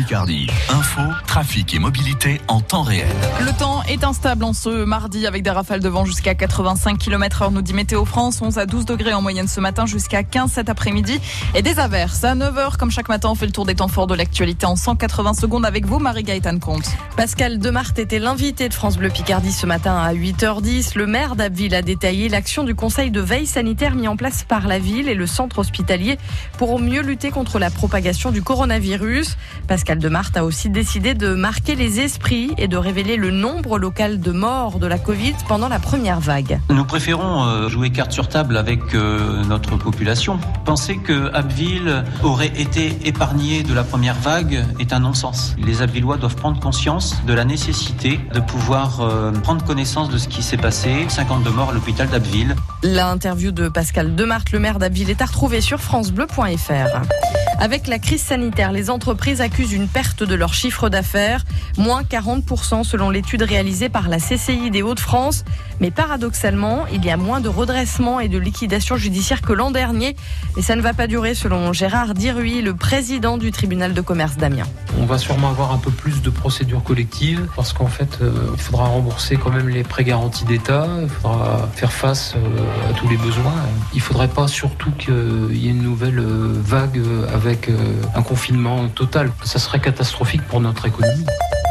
Picardie. Info, trafic et mobilité en temps réel. Le temps est instable en ce mardi avec des rafales de vent jusqu'à 85 km heure, nous dit Météo France. 11 à 12 degrés en moyenne ce matin jusqu'à 15 cet après-midi. Et des averses à 9h comme chaque matin. On fait le tour des temps forts de l'actualité en 180 secondes avec vous, Marie-Gaëtane Comte. Pascal Demart était l'invité de France Bleu Picardie ce matin à 8h10. Le maire d'Abbeville a détaillé l'action du conseil de veille sanitaire mis en place par la ville et le centre hospitalier pour mieux lutter contre la propagation du coronavirus. Pascal Demart a aussi décidé de marquer les esprits et de révéler le nombre local de morts de la Covid pendant la première vague. Nous préférons euh, jouer carte sur table avec euh, notre population. Penser que Abbeville aurait été épargné de la première vague est un non-sens. Les Abbvillois doivent prendre conscience de la nécessité de pouvoir euh, prendre connaissance de ce qui s'est passé. 52 morts à l'hôpital d'Abbeville. L'interview de Pascal Demart, le maire d'Abbeville, est à retrouver sur francebleu.fr. Avec la crise sanitaire, les entreprises accusent une perte de leur chiffre d'affaires, moins 40% selon l'étude réalisée par la CCI des Hauts-de-France. Mais paradoxalement, il y a moins de redressement et de liquidation judiciaire que l'an dernier. Et ça ne va pas durer selon Gérard Diruy, le président du tribunal de commerce d'Amiens. On va sûrement avoir un peu plus de procédures collectives parce qu'en fait, euh, il faudra rembourser quand même les prêts garantis d'État, il faudra faire face euh, à tous les besoins. Il ne faudrait pas surtout qu'il y ait une nouvelle euh, vague avec avec un confinement total. Ça serait catastrophique pour notre économie.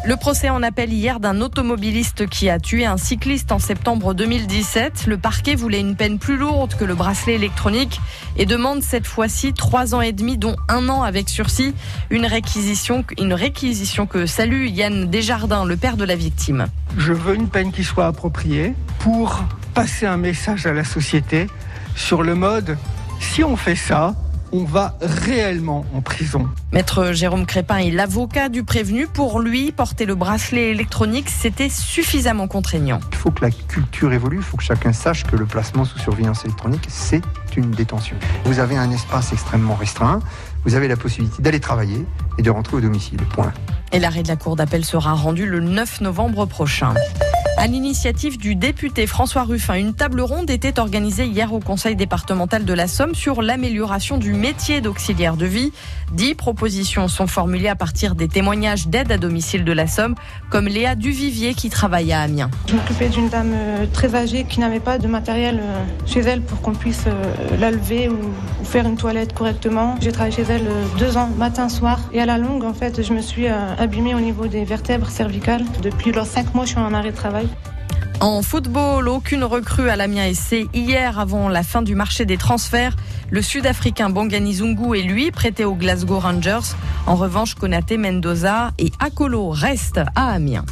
Le procès en appel hier d'un automobiliste qui a tué un cycliste en septembre 2017. Le parquet voulait une peine plus lourde que le bracelet électronique et demande cette fois-ci trois ans et demi, dont un an avec sursis. Une réquisition, une réquisition que salue Yann Desjardins, le père de la victime. Je veux une peine qui soit appropriée pour passer un message à la société sur le mode si on fait ça, on va réellement en prison. Maître Jérôme Crépin est l'avocat du prévenu. Pour lui, porter le bracelet électronique, c'était suffisamment contraignant. Il faut que la culture évolue, il faut que chacun sache que le placement sous surveillance électronique, c'est une détention. Vous avez un espace extrêmement restreint, vous avez la possibilité d'aller travailler et de rentrer au domicile. Point. Et l'arrêt de la Cour d'appel sera rendu le 9 novembre prochain. À l'initiative du député François Ruffin, une table ronde était organisée hier au Conseil départemental de la Somme sur l'amélioration du métier d'auxiliaire de vie. Dix propositions sont formulées à partir des témoignages d'aide à domicile de la Somme, comme Léa Duvivier qui travaille à Amiens. Je m'occupais d'une dame euh, très âgée qui n'avait pas de matériel euh, chez elle pour qu'on puisse euh, la lever ou faire une toilette correctement. J'ai travaillé chez elle deux ans, matin, soir. Et à la longue, en fait, je me suis abîmée au niveau des vertèbres cervicales. Depuis leurs cinq mois, je suis en arrêt de travail. En football, aucune recrue à l'Amiens SC. Hier, avant la fin du marché des transferts, le Sud-Africain Bongani Zungu est lui prêté aux Glasgow Rangers. En revanche, Konate Mendoza et Akolo restent à Amiens.